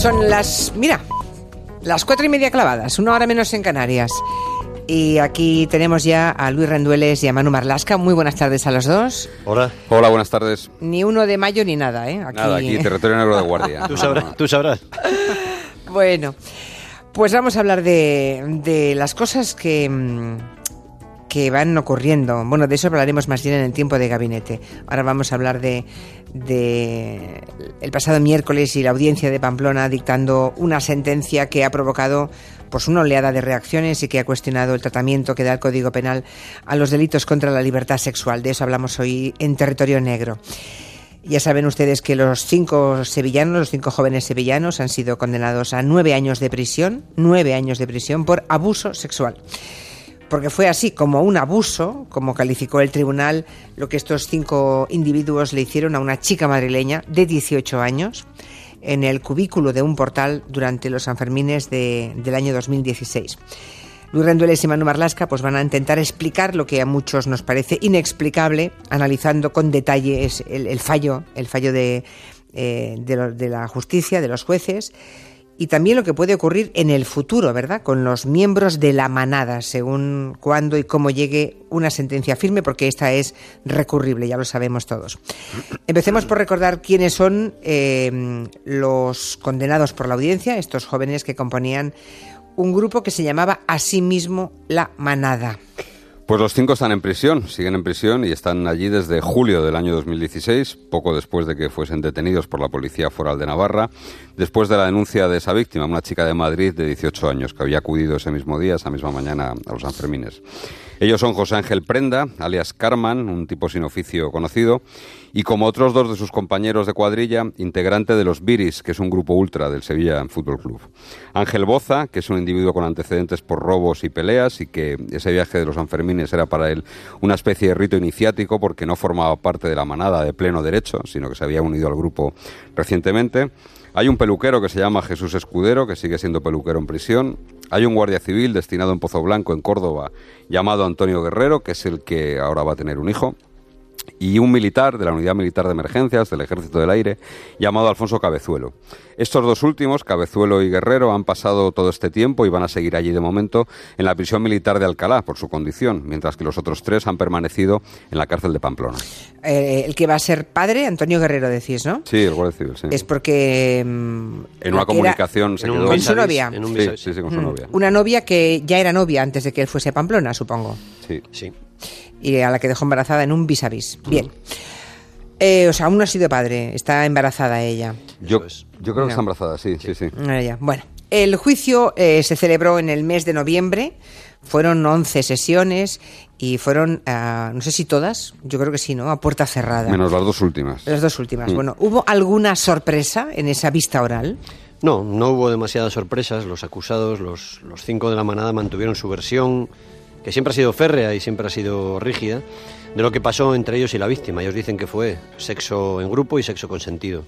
Son las, mira, las cuatro y media clavadas, una hora menos en Canarias. Y aquí tenemos ya a Luis Rendueles y a Manu Marlasca. Muy buenas tardes a los dos. Hola. Hola, buenas tardes. Ni uno de mayo ni nada, ¿eh? Nada, aquí territorio negro de guardia. Tú sabrás. Tú sabrás. Bueno, pues vamos a hablar de, de las cosas que, mm, que van ocurriendo. Bueno, de eso hablaremos más bien en el tiempo de gabinete. Ahora vamos a hablar de, el pasado miércoles y la audiencia de Pamplona dictando una sentencia que ha provocado pues una oleada de reacciones y que ha cuestionado el tratamiento que da el Código Penal a los delitos contra la libertad sexual. De eso hablamos hoy en Territorio Negro. Ya saben ustedes que los cinco sevillanos, los cinco jóvenes sevillanos, han sido condenados a nueve años de prisión, nueve años de prisión por abuso sexual. Porque fue así como un abuso, como calificó el tribunal, lo que estos cinco individuos le hicieron a una chica madrileña de 18 años en el cubículo de un portal durante los Sanfermines de, del año 2016. Luis Rendueles y Manu Marlasca pues van a intentar explicar lo que a muchos nos parece inexplicable, analizando con detalle el, fallo, el fallo de, eh, de la justicia, de los jueces, y también lo que puede ocurrir en el futuro, ¿verdad? Con los miembros de la manada, según cuándo y cómo llegue una sentencia firme, porque esta es recurrible, ya lo sabemos todos. Empecemos por recordar quiénes son eh, los condenados por la audiencia, estos jóvenes que componían un grupo que se llamaba asimismo La Manada. Pues los cinco están en prisión, siguen en prisión y están allí desde julio del año 2016, poco después de que fuesen detenidos por la Policía Foral de Navarra, después de la denuncia de esa víctima, una chica de Madrid de 18 años, que había acudido ese mismo día, esa misma mañana, a los Sanfermines. Ellos son José Ángel Prenda, alias Carman, un tipo sin oficio conocido, y como otros dos de sus compañeros de cuadrilla, integrante de los Viris, que es un grupo ultra del Sevilla Fútbol Club. Ángel Boza, que es un individuo con antecedentes por robos y peleas y que ese viaje de los Sanfermines era para él una especie de rito iniciático porque no formaba parte de la manada de pleno derecho, sino que se había unido al grupo recientemente. Hay un peluquero que se llama Jesús Escudero, que sigue siendo peluquero en prisión. Hay un guardia civil destinado en Pozo Blanco, en Córdoba, llamado Antonio Guerrero, que es el que ahora va a tener un hijo y un militar de la Unidad Militar de Emergencias del Ejército del Aire llamado Alfonso Cabezuelo. Estos dos últimos, Cabezuelo y Guerrero, han pasado todo este tiempo y van a seguir allí de momento en la prisión militar de Alcalá por su condición, mientras que los otros tres han permanecido en la cárcel de Pamplona. Eh, el que va a ser padre, Antonio Guerrero, decís, ¿no? Sí, el Guardia Civil, sí. Es porque... mm, En una era comunicación se en un quedó... Con su novia. En un Sí, sí, sí, con su novia. Una novia que ya era novia antes de que él fuese a Pamplona, supongo. Sí. Sí. Y a la que dejó embarazada en un vis a vis. Bien. Eh, o sea, aún no ha sido padre, está embarazada ella. Yo, yo creo No. que está embarazada, sí, sí, sí. Bueno, el juicio eh, se celebró en el mes de noviembre, fueron 11 sesiones y fueron, ah, no sé si todas, yo creo que sí, ¿no? A puerta cerrada. Menos las dos últimas. Las dos últimas. Mm. Bueno, ¿hubo alguna sorpresa en esa vista oral? No, no hubo demasiadas sorpresas. Los acusados, los, los cinco de la manada, mantuvieron su versión, que siempre ha sido férrea y siempre ha sido rígida, de lo que pasó entre ellos y la víctima. Ellos dicen que fue sexo en grupo y sexo consentido.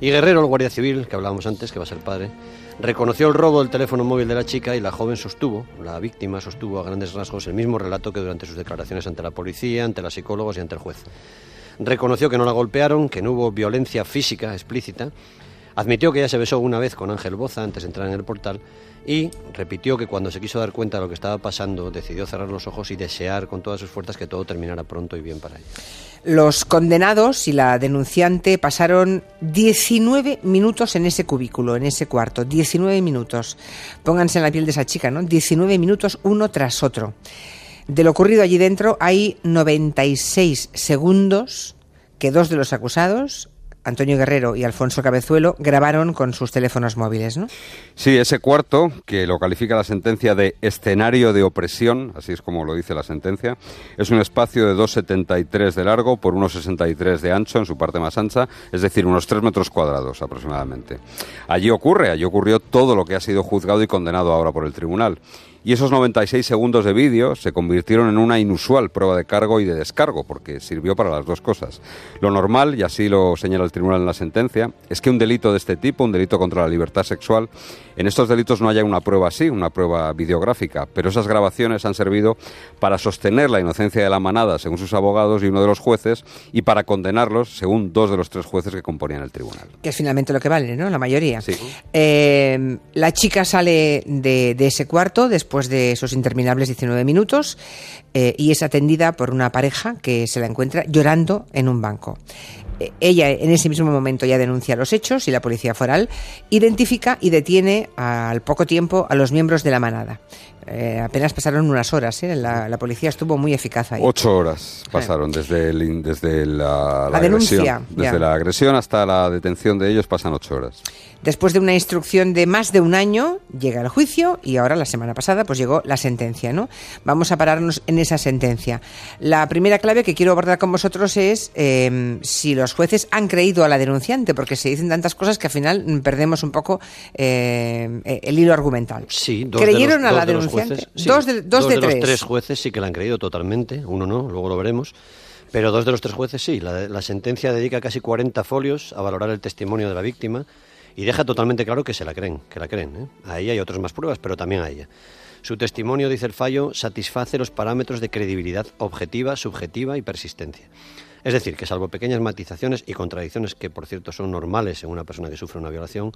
Y Guerrero, el guardia civil, que hablábamos antes, que va a ser padre, reconoció el robo del teléfono móvil de la chica y la joven sostuvo, la víctima sostuvo a grandes rasgos el mismo relato que durante sus declaraciones ante la policía, ante los psicólogos y ante el juez. Reconoció que no la golpearon, que no hubo violencia física explícita, admitió que ya se besó una vez con Ángel Boza antes de entrar en el portal y repitió que cuando se quiso dar cuenta de lo que estaba pasando decidió cerrar los ojos y desear con todas sus fuerzas que todo terminara pronto y bien para ella. Los condenados y la denunciante pasaron 19 minutos en ese cubículo, en ese cuarto. 19 minutos. Pónganse en la piel de esa chica, ¿no? 19 minutos uno tras otro. De lo ocurrido allí dentro hay 96 segundos que dos de los acusados, Antonio Guerrero y Alfonso Cabezuelo, grabaron con sus teléfonos móviles, ¿no? Sí, ese cuarto, que lo califica la sentencia de escenario de opresión, así es como lo dice la sentencia, es un espacio de 2,73 de largo por 1,63 de ancho en su parte más ancha, es decir, unos 3 metros cuadrados aproximadamente. Allí ocurre, allí ocurrió todo lo que ha sido juzgado y condenado ahora por el tribunal. Y esos 96 segundos de vídeo se convirtieron en una inusual prueba de cargo y de descargo, porque sirvió para las dos cosas. Lo normal, y así lo señala el tribunal en la sentencia es que un delito de este tipo, un delito contra la libertad sexual, en estos delitos no haya una prueba así, una prueba videográfica, pero esas grabaciones han servido para sostener la inocencia de la manada, según sus abogados y uno de los jueces, y para condenarlos, según dos de los tres jueces que componían el tribunal. Que es finalmente lo que vale, ¿no? La mayoría. Sí. Eh, la chica sale de, de ese cuarto después de esos interminables 19 minutos eh, y es atendida por una pareja que se la encuentra llorando en un banco. Eh, Ella en ese mismo momento ya denuncia los hechos y la policía foral identifica y detiene al poco tiempo a los miembros de la manada. Eh, apenas pasaron unas horas, ¿eh? la, la policía estuvo muy eficaz ahí. Ocho horas pasaron desde, el desde la, La denuncia, agresión. Desde ya. la agresión hasta la detención de ellos pasan ocho horas. Después de una instrucción de más de un año, llega el juicio y ahora, la semana pasada, pues llegó la sentencia, ¿no? Vamos a pararnos en esa sentencia. La primera clave que quiero abordar con vosotros es eh, si los jueces han creído a la denunciante, porque se dicen tantas cosas que al final perdemos un poco eh, el hilo argumental. Sí, dos ¿Creyeron de los, a la de denunciante? Jueces, sí, dos de, dos de los tres. tres jueces sí que la han creído totalmente, uno no, luego lo veremos. Pero dos de los tres jueces sí. La, la sentencia dedica casi 40 folios a valorar el testimonio de la víctima y deja totalmente claro que se la creen, que la creen. ¿eh? A ella hay otras más pruebas, pero también a ella. Su testimonio, dice el fallo, satisface los parámetros de credibilidad objetiva, subjetiva y persistencia. Es decir, que salvo pequeñas matizaciones y contradicciones que, por cierto, son normales en una persona que sufre una violación.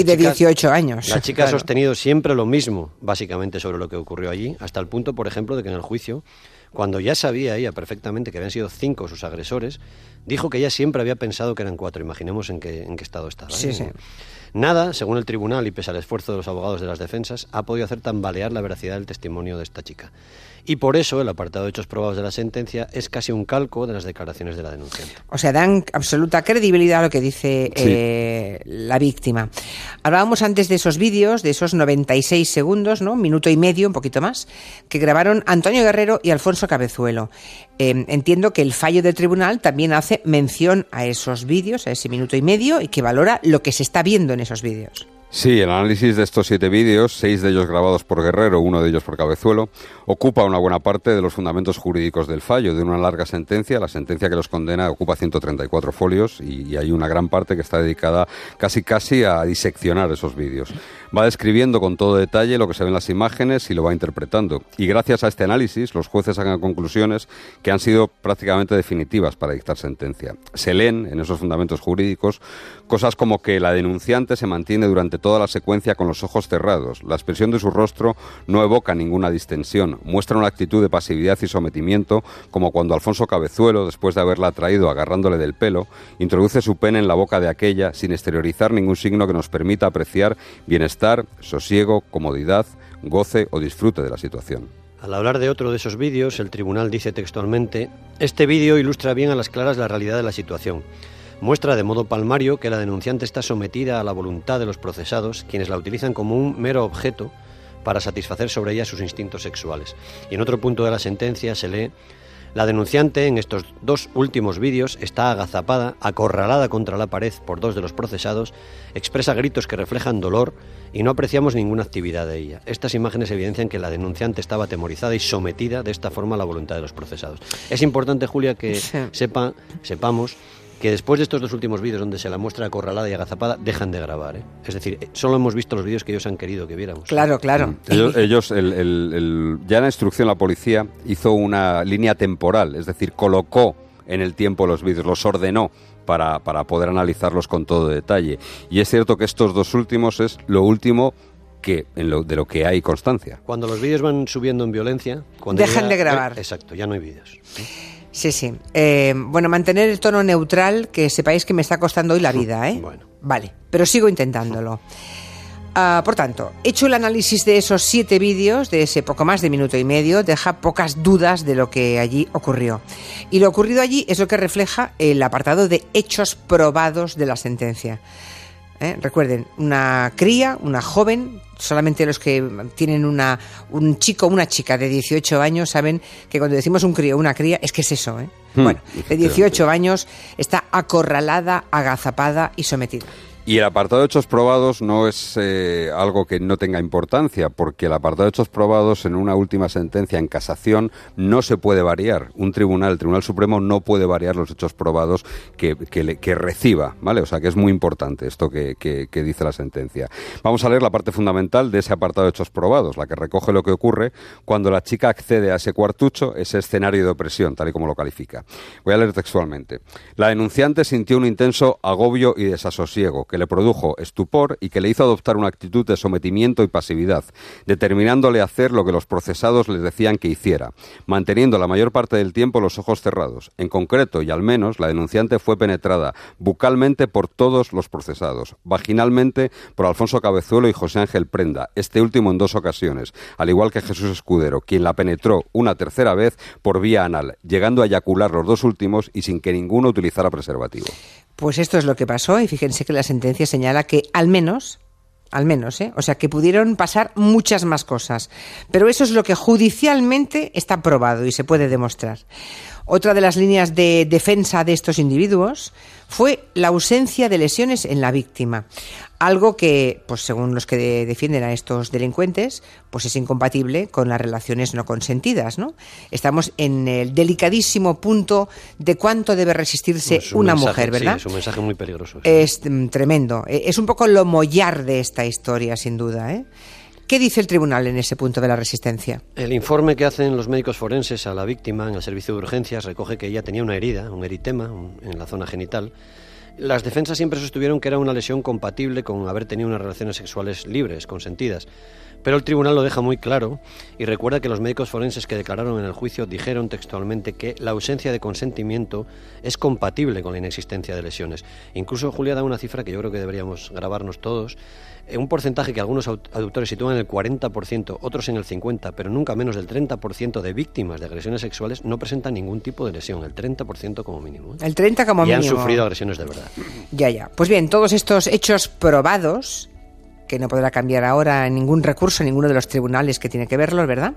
Y de chica- 18 años. La chica ha sostenido siempre lo mismo, básicamente, sobre lo que ocurrió allí, hasta el punto, por ejemplo, de que en el juicio, cuando ya sabía ella perfectamente que habían sido cinco sus agresores, dijo que ella siempre había pensado que eran cuatro. Imaginemos en qué, en qué estado estaba. ¿eh? Sí, sí. Nada, según el tribunal y pese al esfuerzo de los abogados de las defensas, ha podido hacer tambalear la veracidad del testimonio de esta chica. Y por eso el apartado de hechos probados de la sentencia es casi un calco de las declaraciones de la denunciante. O sea, dan absoluta credibilidad a lo que dice Sí. eh, la víctima. Hablábamos antes de esos vídeos, de esos 96 segundos, ¿no? Un minuto y medio, un poquito más, que grabaron Antonio Guerrero y Alfonso Cabezuelo. Eh, entiendo que el fallo del tribunal también hace mención a esos vídeos, a ese minuto y medio, y que valora lo que se está viendo en esos vídeos. Sí, el análisis de estos siete vídeos, seis de ellos grabados por Guerrero, uno de ellos por Cabezuelo, ocupa una buena parte de los fundamentos jurídicos del fallo, de una larga sentencia. La sentencia que los condena ocupa 134 folios y, y hay una gran parte que está dedicada casi casi a diseccionar esos vídeos. Va describiendo con todo detalle lo que se ve en las imágenes y lo va interpretando. Y gracias a este análisis, los jueces sacan conclusiones que han sido prácticamente definitivas para dictar sentencia. Se leen en esos fundamentos jurídicos cosas como que la denunciante se mantiene durante toda la secuencia con los ojos cerrados. La expresión de su rostro no evoca ninguna distensión. Muestra una actitud de pasividad y sometimiento, como cuando Alfonso Cabezuelo, después de haberla atraído agarrándole del pelo, introduce su pene en la boca de aquella sin exteriorizar ningún signo que nos permita apreciar bienestar, sosiego, comodidad, goce o disfrute de la situación. Al hablar de otro de esos vídeos, el tribunal dice textualmente, este vídeo ilustra bien a las claras la realidad de la situación. Muestra de modo palmario que la denunciante está sometida a la voluntad de los procesados, quienes la utilizan como un mero objeto para satisfacer sobre ella sus instintos sexuales. Y en otro punto de la sentencia se lee, la denunciante en estos dos últimos vídeos está agazapada, acorralada contra la pared por dos de los procesados, expresa gritos que reflejan dolor y no apreciamos ninguna actividad de ella. Estas imágenes evidencian que la denunciante estaba atemorizada y sometida de esta forma a la voluntad de los procesados. Es importante, Julia, que Sí. sepa, sepamos que después de estos dos últimos vídeos donde se la muestra acorralada y agazapada, dejan de grabar. ¿eh? Es decir, eh, solo hemos visto los vídeos que ellos han querido que viéramos. Claro, claro. Ellos, ellos, el- el- el- ya en la instrucción la policía hizo una línea temporal, es decir, colocó en el tiempo los vídeos, los ordenó para, para poder analizarlos con todo detalle. Y es cierto que estos dos últimos es lo último que en lo, de lo que hay constancia. Cuando los vídeos van subiendo en violencia... Cuando Dejan llega- de grabar. eh, exacto, ya no hay vídeos. Sí, sí. Eh, bueno, mantener el tono neutral, que sepáis que me está costando hoy la vida, ¿eh? Bueno. Vale, pero sigo intentándolo. Ah, por tanto, hecho el análisis de esos siete vídeos, de ese poco más de minuto y medio, deja pocas dudas de lo que allí ocurrió. Y lo ocurrido allí es lo que refleja el apartado de hechos probados de la sentencia. ¿Eh? Recuerden, una cría, una joven, solamente los que tienen una, un chico o una chica de 18 años saben que cuando decimos un crío o una cría es que es eso. ¿eh? Hmm, bueno, de 18 años está acorralada, agazapada y sometida. Y el apartado de hechos probados no es eh, algo que no tenga importancia, porque el apartado de hechos probados en una última sentencia en casación no se puede variar. Un tribunal, el Tribunal Supremo, no puede variar los hechos probados que, que, reciba, ¿vale? O sea que es muy importante esto que, que, dice la sentencia. Vamos a leer la parte fundamental de ese apartado de hechos probados, la que recoge lo que ocurre cuando la chica accede a ese cuartucho, ese escenario de opresión, tal y como lo califica. Voy a leer textualmente. La denunciante sintió un intenso agobio y desasosiego que le produjo estupor y que le hizo adoptar una actitud de sometimiento y pasividad, determinándole a hacer lo que los procesados les decían que hiciera, manteniendo la mayor parte del tiempo los ojos cerrados. En concreto, y al menos, la denunciante fue penetrada bucalmente por todos los procesados, vaginalmente por Alfonso Cabezuelo y José Ángel Prenda, este último en dos ocasiones, al igual que Jesús Escudero, quien la penetró una tercera vez por vía anal, llegando a eyacular los dos últimos y sin que ninguno utilizara preservativo. Pues esto es lo que pasó y fíjense que la sentencia señala que al menos al menos, ¿eh? O sea, que pudieron pasar muchas más cosas. Pero eso es lo que judicialmente está probado y se puede demostrar. Otra de las líneas de defensa de estos individuos fue la ausencia de lesiones en la víctima, algo que, pues según los que defienden a estos delincuentes, pues es incompatible con las relaciones no consentidas, ¿no? Estamos en el delicadísimo punto de cuánto debe resistirse una mujer, ¿verdad? es un mensaje muy peligroso. Es mm, tremendo. E, es un poco lo mollar de esta historia, sin duda, ¿eh? ¿Qué dice el tribunal en ese punto de la resistencia? El informe que hacen los médicos forenses a la víctima en el servicio de urgencias recoge que ella tenía una herida, un eritema en la zona genital. Las defensas siempre sostuvieron que era una lesión compatible con haber tenido unas relaciones sexuales libres, consentidas. Pero el tribunal lo deja muy claro y recuerda que los médicos forenses que declararon en el juicio dijeron textualmente que la ausencia de consentimiento es compatible con la inexistencia de lesiones. Incluso Julia da una cifra que yo creo que deberíamos grabarnos todos. Eh, un porcentaje que algunos aductores sitúan en el 40%, otros en el 50%, pero nunca menos del 30% de víctimas de agresiones sexuales no presentan ningún tipo de lesión, el 30% como mínimo. ¿eh? El 30% como mínimo. Y han sufrido agresiones de verdad. Ya, ya. Pues bien, todos estos hechos probados que no podrá cambiar ahora ningún recurso, ninguno de los tribunales que tiene que verlo, ¿verdad?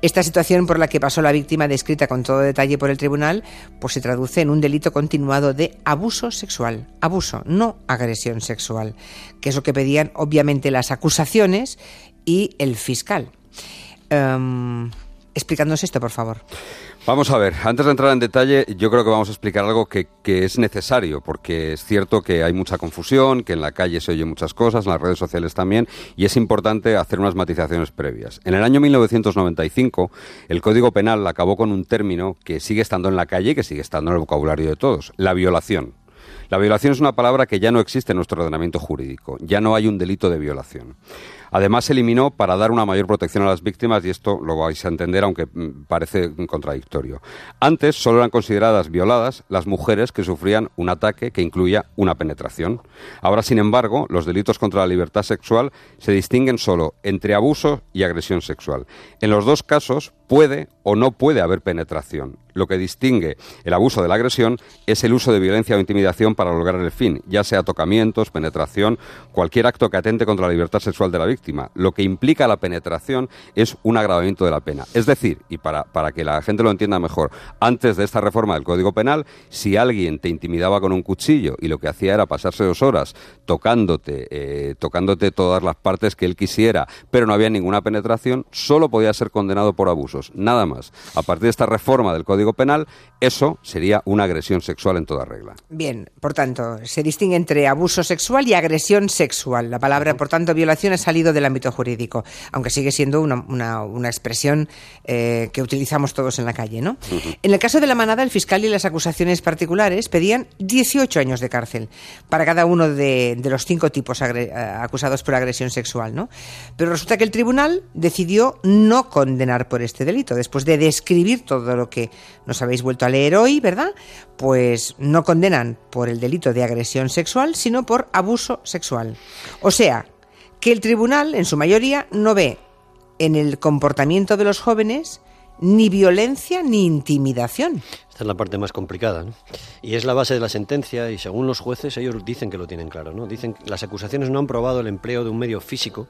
Esta situación por la que pasó la víctima, descrita con todo detalle por el tribunal, pues se traduce en un delito continuado de abuso sexual. Abuso, no agresión sexual, que es lo que pedían obviamente las acusaciones y el fiscal. Um, explicándonos esto, por favor. Vamos a ver, antes de entrar en detalle, yo creo que vamos a explicar algo que, es necesario, porque es cierto que hay mucha confusión, que en la calle se oyen muchas cosas, en las redes sociales también, y es importante hacer unas matizaciones previas. En el año 1995, el Código Penal acabó con un término que sigue estando en la calle y que sigue estando en el vocabulario de todos, la violación. La violación es una palabra que ya no existe en nuestro ordenamiento jurídico, ya no hay un delito de violación. Además, se eliminó para dar una mayor protección a las víctimas y esto lo vais a entender, aunque mm, parece contradictorio. Antes solo eran consideradas violadas las mujeres que sufrían un ataque que incluía una penetración. Ahora, sin embargo, los delitos contra la libertad sexual se distinguen solo entre abuso y agresión sexual. En los dos casos puede o no puede haber penetración. Lo que distingue el abuso de la agresión es el uso de violencia o intimidación para lograr el fin, ya sea tocamientos, penetración, cualquier acto que atente contra la libertad sexual de la víctima. Lo que implica la penetración es un agravamiento de la pena. Es decir, y para, para que la gente lo entienda mejor, antes de esta reforma del Código Penal, si alguien te intimidaba con un cuchillo y lo que hacía era pasarse dos horas tocándote, eh, tocándote todas las partes que él quisiera, pero no había ninguna penetración, solo podía ser condenado por abusos, nada más. A partir de esta reforma del Código Penal, eso sería una agresión sexual en toda regla. Bien, por tanto, se distingue entre abuso sexual y agresión sexual. La palabra, por tanto, violación ha salido del ámbito jurídico, aunque sigue siendo una, una, expresión eh, que utilizamos todos en la calle, ¿no? En el caso de la manada, el fiscal y las acusaciones particulares pedían 18 años de cárcel para cada uno de, los cinco tipos eh, acusados por agresión sexual, ¿no? Pero resulta que el tribunal decidió no condenar por este delito, después de describir todo lo que nos habéis vuelto a leer hoy, ¿verdad? Pues no condenan por el delito de agresión sexual, sino por abuso sexual. O sea, que el tribunal, en su mayoría, no ve en el comportamiento de los jóvenes ni violencia ni intimidación. Esta es la parte más complicada, ¿no? Y es la base de la sentencia y según los jueces ellos dicen que lo tienen claro, ¿no? Dicen que las acusaciones no han probado el empleo de un medio físico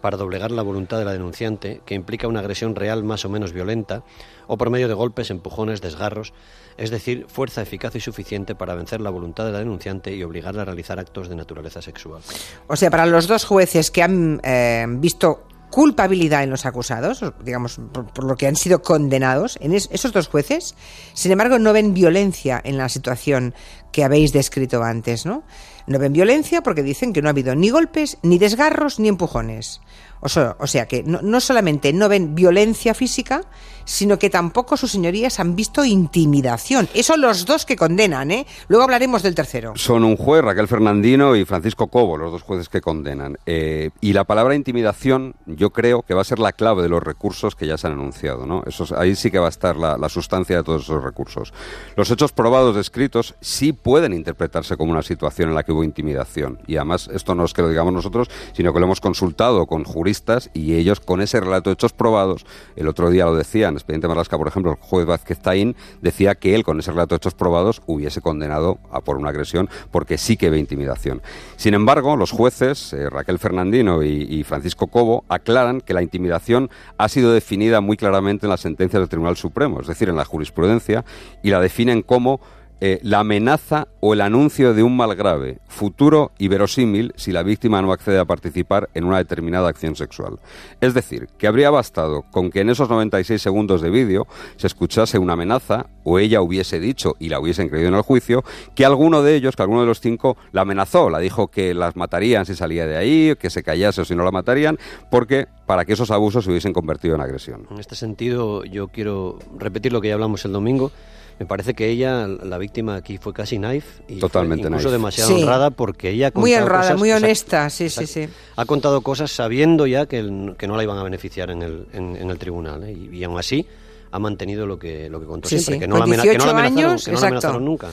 para doblegar la voluntad de la denunciante, que implica una agresión real más o menos violenta, o por medio de golpes, empujones, desgarros, es decir, fuerza eficaz y suficiente para vencer la voluntad de la denunciante y obligarla a realizar actos de naturaleza sexual. O sea, para los dos jueces que han eh, visto culpabilidad en los acusados, digamos, por, lo que han sido condenados, en esos dos jueces, sin embargo, no ven violencia en la situación que habéis descrito antes, ¿no? No ven violencia porque dicen que no ha habido ni golpes, ni desgarros, ni empujones. O sea, que no, solamente no ven violencia física, sino que tampoco sus señorías han visto intimidación. Eso los dos que condenan, ¿eh? Luego hablaremos del tercero. Son un juez, Raquel Fernandino y Francisco Cobo, los dos jueces que condenan. Eh, y la palabra intimidación, yo creo que va a ser la clave de los recursos que ya se han anunciado, ¿no? Eso, ahí sí que va a estar la, la sustancia de todos esos recursos. Los hechos probados descritos sí pueden interpretarse como una situación en la que hubo intimidación. Y además, esto no es que lo digamos nosotros, sino que lo hemos consultado con juristas y ellos con ese relato de hechos probados, el otro día lo decían, Expediente Marlasca, por ejemplo, el juez Vázquez Taín decía que él con ese relato de hechos probados hubiese condenado a por una agresión porque sí que ve intimidación. Sin embargo, los jueces, eh, Raquel Fernandino y, y Francisco Cobo, aclaran que la intimidación ha sido definida muy claramente en las sentencias del Tribunal Supremo, es decir, en la jurisprudencia, y la definen como eh, la amenaza o el anuncio de un mal grave, futuro y verosímil si la víctima no accede a participar en una determinada acción sexual. Es decir, que habría bastado con que en esos 96 segundos de vídeo se escuchase una amenaza o ella hubiese dicho y la hubiesen creído en el juicio que alguno de ellos, que alguno de los cinco, la amenazó, la dijo que las matarían si salía de ahí, que se callase o si no la matarían, porque para que esos abusos se hubiesen convertido en agresión. En este sentido, yo quiero repetir lo que ya hablamos el domingo me parece que ella, la víctima aquí, fue casi knife y Totalmente incluso demasiado honrada porque ella ha muy honrada, muy honesta, sí, sí, sí. Ha contado cosas sabiendo ya que, que no la iban a beneficiar en el, en, el tribunal ¿eh? y, aún así ha mantenido lo que lo que contó siempre, que no, la, que no la amenazaron, que no la amenazaron nunca.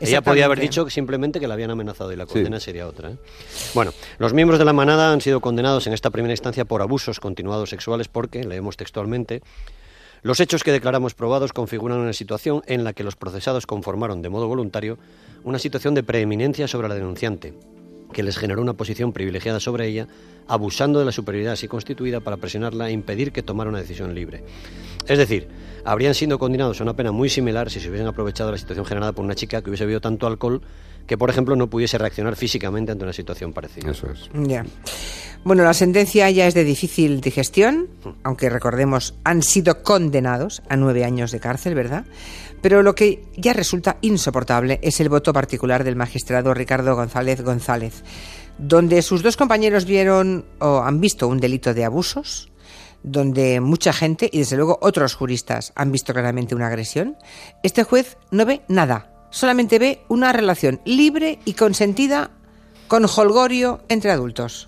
Ella podía haber dicho simplemente que la habían amenazado y la condena sería otra. ¿eh? Bueno, los miembros de la manada han sido condenados en esta primera instancia por abusos continuados sexuales porque, leemos textualmente, los hechos que declaramos probados configuran una situación en la que los procesados conformaron de modo voluntario una situación de preeminencia sobre la denunciante, que les generó una posición privilegiada sobre ella, abusando de la superioridad así constituida para presionarla e impedir que tomara una decisión libre. Es decir, habrían sido condenados a una pena muy similar si se hubiesen aprovechado la situación generada por una chica que hubiese bebido tanto alcohol que, por ejemplo, no pudiese reaccionar físicamente ante una situación parecida. Eso es. Ya. Bueno, la sentencia ya es de difícil digestión, aunque recordemos, han sido condenados a nueve años de cárcel, ¿verdad? Pero lo que ya resulta insoportable es el voto particular del magistrado Ricardo González González, donde sus dos compañeros vieron o han visto un delito de abusos, donde mucha gente y desde luego otros juristas han visto claramente una agresión. Este juez no ve nada, solamente ve una relación libre y consentida con holgorio entre adultos.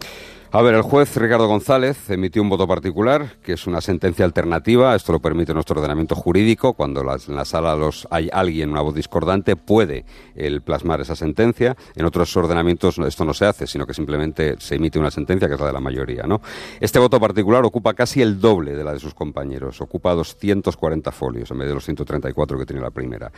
A ver, el juez Ricardo González emitió un voto particular, que es una sentencia alternativa. Esto lo permite nuestro ordenamiento jurídico. Cuando en la sala los, hay alguien, una voz discordante, puede el plasmar esa sentencia. En otros ordenamientos esto no se hace, sino que simplemente se emite una sentencia, que es la de la mayoría. ¿no? Este voto particular ocupa casi el doble de la de sus compañeros. Ocupa 240 folios en vez de los 134 que tiene la primera.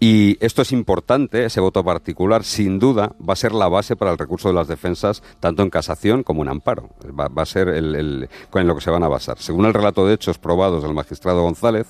Y esto es importante, ese voto particular, sin duda, va a ser la base para el recurso de las defensas, tanto en casación como en amparo. Va, a ser el, en lo que se van a basar. Según el relato de hechos probados del magistrado González,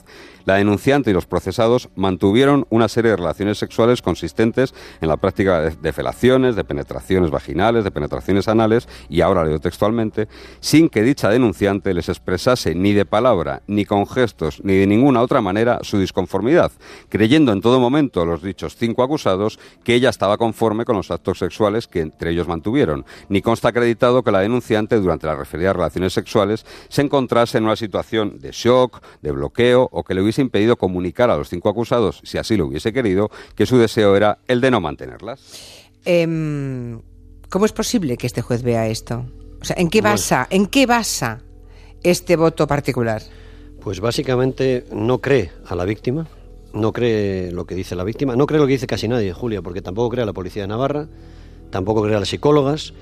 la denunciante y los procesados mantuvieron una serie de relaciones sexuales consistentes en la práctica de, felaciones, de penetraciones vaginales, de penetraciones anales, y ahora leo textualmente, sin que dicha denunciante les expresase ni de palabra, ni con gestos, ni de ninguna otra manera su disconformidad, creyendo en todo momento los dichos cinco acusados que ella estaba conforme con los actos sexuales que entre ellos mantuvieron, ni consta acreditado que la denunciante durante las referidas relaciones sexuales se encontrase en una situación de shock, de bloqueo o que le hubiese impedido comunicar a los cinco acusados, si así lo hubiese querido, que su deseo era el de no mantenerlas. Em, ¿Cómo es posible que este juez vea esto? O sea, ¿en qué basa, en qué basa este voto particular? Pues básicamente no cree a la víctima, no cree lo que dice la víctima, no cree lo que dice casi nadie, Julia, porque tampoco cree a la policía de Navarra, tampoco cree a las psicólogas,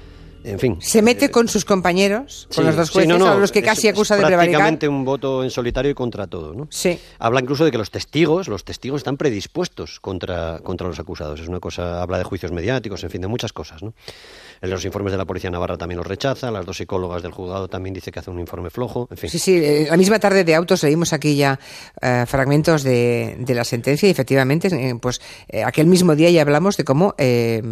en fin. Se mete con sus compañeros, con los dos jueces, a los que casi acusa de prevaricar. prácticamente un voto en solitario y contra todo, ¿no? Sí. Habla incluso de que los testigos, los testigos están predispuestos contra, contra los acusados. Es una cosa, habla de juicios mediáticos, en fin, de muchas cosas, ¿no? En los informes de la Policía Navarra también los rechaza, las dos psicólogas del juzgado también dice que hace un informe flojo, en fin. Sí, sí, eh, la misma tarde de autos leímos aquí ya eh, fragmentos de, de, la sentencia y efectivamente, eh, pues eh, aquel mismo día ya hablamos de cómo eh,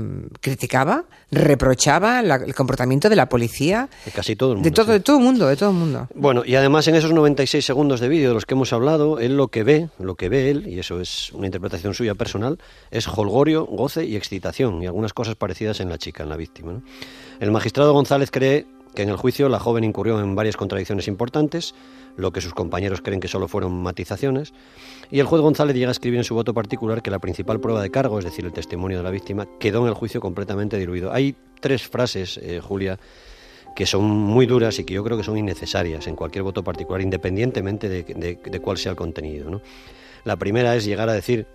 criticaba, reprochaba la, comportamiento de la policía. De casi todo el mundo. De todo, sí. de todo el mundo, de todo el mundo. Bueno, y además en esos 96 segundos de vídeo de los que hemos hablado, él lo que ve, lo que ve él, y eso es una interpretación suya personal, es holgorio, goce y excitación, y algunas cosas parecidas en la chica, en la víctima. ¿no? El magistrado González cree que en el juicio la joven incurrió en varias contradicciones importantes, lo que sus compañeros creen que solo fueron matizaciones, y el juez González llega a escribir en su voto particular que la principal prueba de cargo, es decir, el testimonio de la víctima, quedó en el juicio completamente diluido. Hay tres frases, eh, Julia, que son muy duras y que yo creo que son innecesarias en cualquier voto particular, independientemente de, de, de cuál sea el contenido. ¿no? La primera es llegar a decir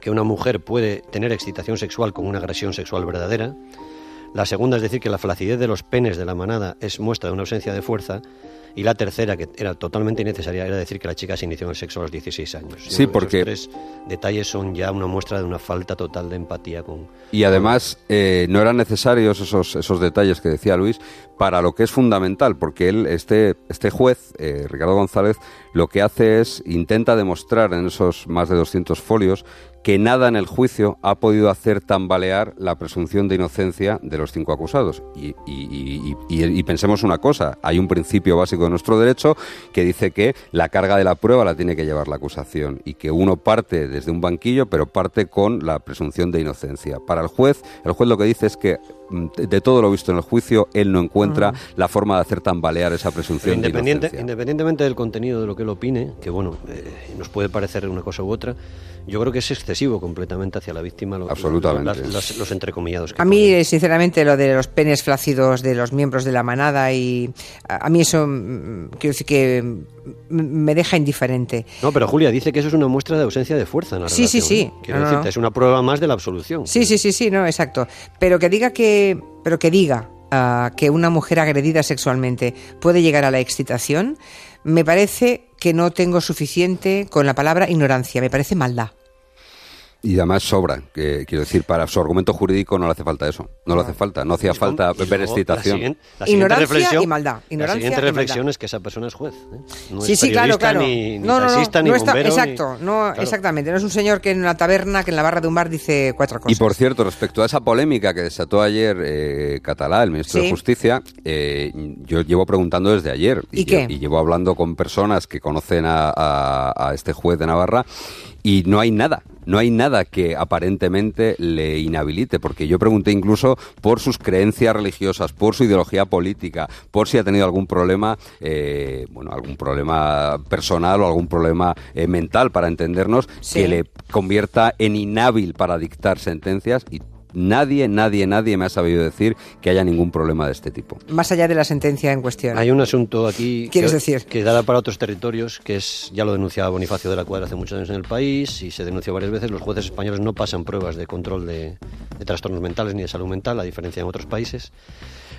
que una mujer puede tener excitación sexual con una agresión sexual verdadera. La segunda es decir que la flacidez de los penes de la manada es muestra de una ausencia de fuerza. Y la tercera, que era totalmente innecesaria, era decir que la chica se inició en el sexo a los 16 años. Sí, porque... Esos tres detalles son ya una muestra de una falta total de empatía con... Y además eh, no eran necesarios esos, esos detalles que decía Luis para lo que es fundamental, porque él, este, este juez, eh, Ricardo González, lo que hace es, intenta demostrar en esos más de 200 folios que nada en el juicio ha podido hacer tambalear la presunción de inocencia de los cinco acusados. Y, y, pensemos una cosa, hay un principio básico de nuestro derecho que dice que la carga de la prueba la tiene que llevar la acusación y que uno parte desde un banquillo, pero parte con la presunción de inocencia. Para el juez, el juez lo que dice es que de todo lo visto en el juicio, él no encuentra uh -huh. la forma de hacer tambalear esa presunción independiente, de inocencia. Independientemente del contenido de lo que él opine, que bueno, eh, nos puede parecer una cosa u otra, yo creo que es excesivo completamente hacia la víctima. Lo, Absolutamente. Lo, los, los, entrecomillados. Que a mí, ponen. sinceramente, lo de los penes flácidos de los miembros de la manada y a, a mí eso mm, quiero decir que me deja indiferente. No, pero Julia dice que eso es una muestra de ausencia de fuerza en la sí, relación. Sí, sí, ¿eh? Quiero no, decirte, no. es una prueba más de la absolución. Sí, sí, sí, sí, no, exacto. Pero que diga que, pero que diga uh, que una mujer agredida sexualmente puede llegar a la excitación, me parece que no tengo suficiente con la palabra ignorancia, me parece maldad. Y además sobra, que, quiero decir, para su argumento jurídico no le hace falta eso, no le hace falta, no hacía falta ver excitación. La siguiente, la Ignorancia y maldad. Ignorancia la siguiente reflexión maldad. es que esa persona es juez. ¿eh? No sí, es sí, claro, claro. Ni, ni no, no, taxista, no, ni está, bombero, exacto, ni... no, Claro. exactamente. No es un señor que en una taberna, que en la barra de un bar dice cuatro cosas. Y por cierto, respecto a esa polémica que desató ayer eh, Catalá, el ministro Sí. de Justicia, eh, yo llevo preguntando desde ayer. ¿Y qué? Y llevo hablando con personas que conocen a, a- a este juez de Navarra y no hay nada. No hay nada que aparentemente le inhabilite, porque yo pregunté incluso por sus creencias religiosas, por su ideología política, por si ha tenido algún problema, eh, bueno, algún problema personal o algún problema eh, mental, para entendernos, Sí. que le convierta en inhábil para dictar sentencias y nadie, nadie, nadie me ha sabido decir que haya ningún problema de este tipo. Más allá de la sentencia en cuestión. Hay un asunto aquí ¿Quieres que, decir? que da para otros territorios, que es, ya lo denunciaba Bonifacio de la Cuadra hace muchos años en el país y se denunció varias veces, los jueces españoles no pasan pruebas de control de, de trastornos mentales ni de salud mental, a diferencia en otros países.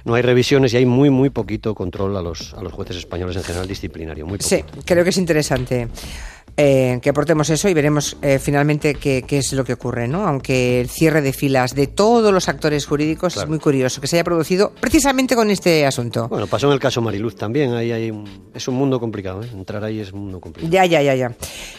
No hay revisiones y hay muy, muy poquito control a los, a los jueces españoles en general disciplinario. Muy Sí, creo que es interesante eh, que aportemos eso y veremos eh, finalmente qué, qué es lo que ocurre, ¿no? Aunque el cierre de filas de todos los actores jurídicos Claro. es muy curioso que se haya producido precisamente con este asunto. Bueno, pasó en el caso Mariluz también, ahí hay un- es un mundo complicado, ¿eh? entrar ahí es un mundo complicado. Ya, ya, ya, ya.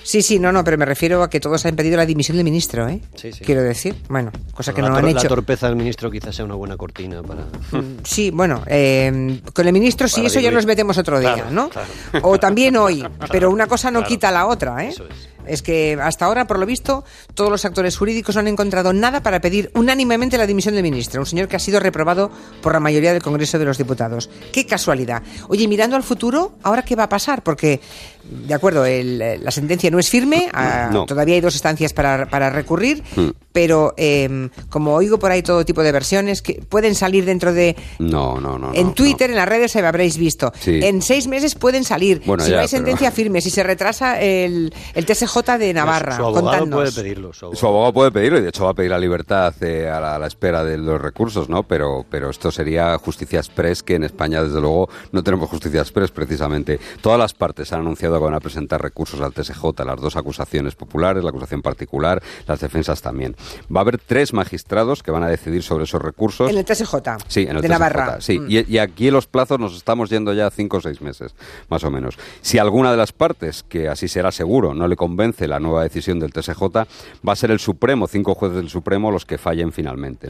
Sí, sí, no, no, pero me refiero a que todos han pedido la dimisión del ministro, ¿eh? Sí, sí. Quiero decir, bueno, cosa que no han tor- la hecho. torpeza del ministro quizás sea una buena cortina para... Mm, Sí, bueno, eh, con el ministro sí, Para eso ya nos metemos otro día, Claro, ¿no? claro. O también hoy, pero una cosa no quita la otra, ¿eh? Eso es. Es que hasta ahora, por lo visto, todos los actores jurídicos no han encontrado nada para pedir unánimemente la dimisión del ministro, un señor que ha sido reprobado por la mayoría del Congreso de los Diputados. Qué casualidad. Oye, mirando al futuro, ¿ahora qué va a pasar? Porque, de acuerdo, el- la sentencia no es firme, ah, No. todavía hay dos instancias para, para recurrir, Mm. pero eh, como oigo por ahí todo tipo de versiones, que pueden salir dentro de No, no, no. en no, Twitter, no. en las redes, se habréis visto. Sí. En seis meses pueden salir. Bueno, si ya, no hay pero- sentencia firme, si se retrasa el, el TSJ De Navarra. Su abogado Contadnos. puede pedirlo. Su abogado. Su abogado puede pedirlo y de hecho va a pedir la libertad eh, a, la, a la espera de los recursos, ¿no? Pero, pero esto sería justicia express, que en España desde luego no tenemos justicia express precisamente. Todas las partes han anunciado que van a presentar recursos al TSJ, las dos acusaciones populares, la acusación particular, las defensas también. Va a haber tres magistrados que van a decidir sobre esos recursos. En el TSJ. Sí, en el de TSJ, Navarra. Sí, Mm. y, y aquí los plazos nos estamos yendo ya a cinco o seis meses, más o menos. Si alguna de las partes, que así será seguro, no le convence la nueva decisión del TSJ, va a ser el Supremo, cinco jueces del Supremo, los que fallen finalmente.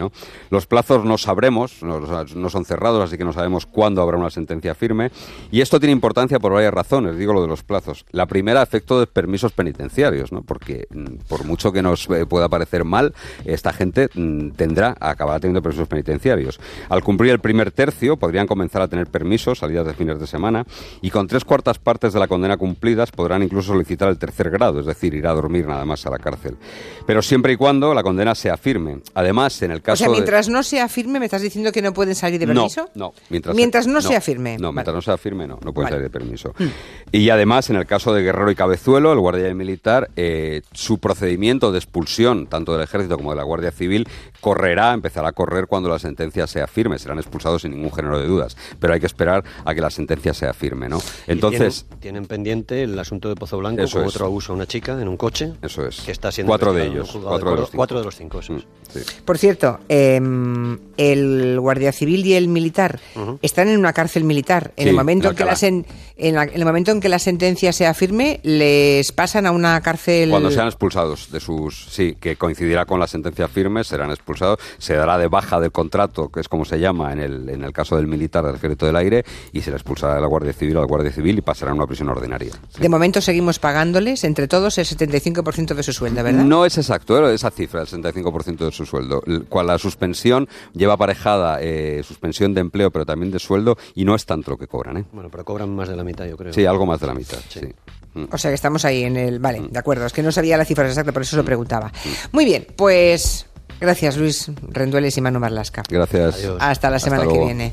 Los plazos no sabremos, no, son cerrados, así que no sabemos cuándo habrá una sentencia firme. Y esto tiene importancia por varias razones, digo lo de los plazos. La primera, efecto de permisos penitenciarios, porque mm, por mucho que nos eh, pueda parecer mal, esta gente mm, tendrá, acabará teniendo permisos penitenciarios. Al cumplir el primer tercio, podrían comenzar a tener permisos, salidas de fines de semana, y con tres cuartas partes de la condena cumplidas podrán incluso solicitar el tercer grado, es decir, ir a dormir nada más a la cárcel. Pero siempre y cuando la condena sea firme. Además, en el O caso sea, de- mientras no sea firme, ¿me estás diciendo que no pueden salir de permiso? no, no. Mientras, no, sea firme. No, Vale. mientras no sea firme, no, no pueden Vale. salir de permiso. Y además, en el caso de Guerrero y Cabezuelo, el guardia militar, eh, su procedimiento de expulsión, tanto del ejército como de la Guardia Civil, correrá, empezará a correr cuando la sentencia sea firme. Serán expulsados sin ningún género de dudas. Pero hay que esperar a que la sentencia sea firme, ¿no? Entonces. tienen, tienen pendiente el asunto de Pozo Blanco con es. otro abuso a una chica en un coche. Eso es. Que está siendo Cuatro de ellos, cuatro de los cinco. Cuatro de los cinco, eso Mm, sí. Por cierto, em, el guardia civil y el militar están en una cárcel militar. En Sí, el momento en que la sen- en, la- en el momento en que la sentencia sea firme, les pasan a una cárcel. Cuando sean expulsados de sus. Sí, que coincidirá con la sentencia firme, serán expulsados. Se dará de baja del contrato, que es como se llama en el, en el caso del militar del Ejército del Aire, y se le expulsará de la Guardia Civil a la Guardia Civil y pasarán a una prisión ordinaria. Sí. De momento seguimos pagándoles entre todos el 75% de su sueldo, ¿verdad? No es exacto, ¿eh? esa cifra, el 65% de su sueldo. Cual la suspensión lleva aparejada eh, suspensión de empleo, pero también de sueldo, y no es tanto lo que cobran. ¿eh? Bueno, pero cobran más de la mitad, yo creo. Sí, algo más de la mitad. Sí. sí. Mm. O sea que estamos ahí en el. Vale, de acuerdo. Es que no sabía la cifra exacta, por eso lo preguntaba. Muy bien, pues. Gracias, Luis Rendueles y Manu Marlasca. Gracias. Adiós. Hasta la Hasta semana que viene.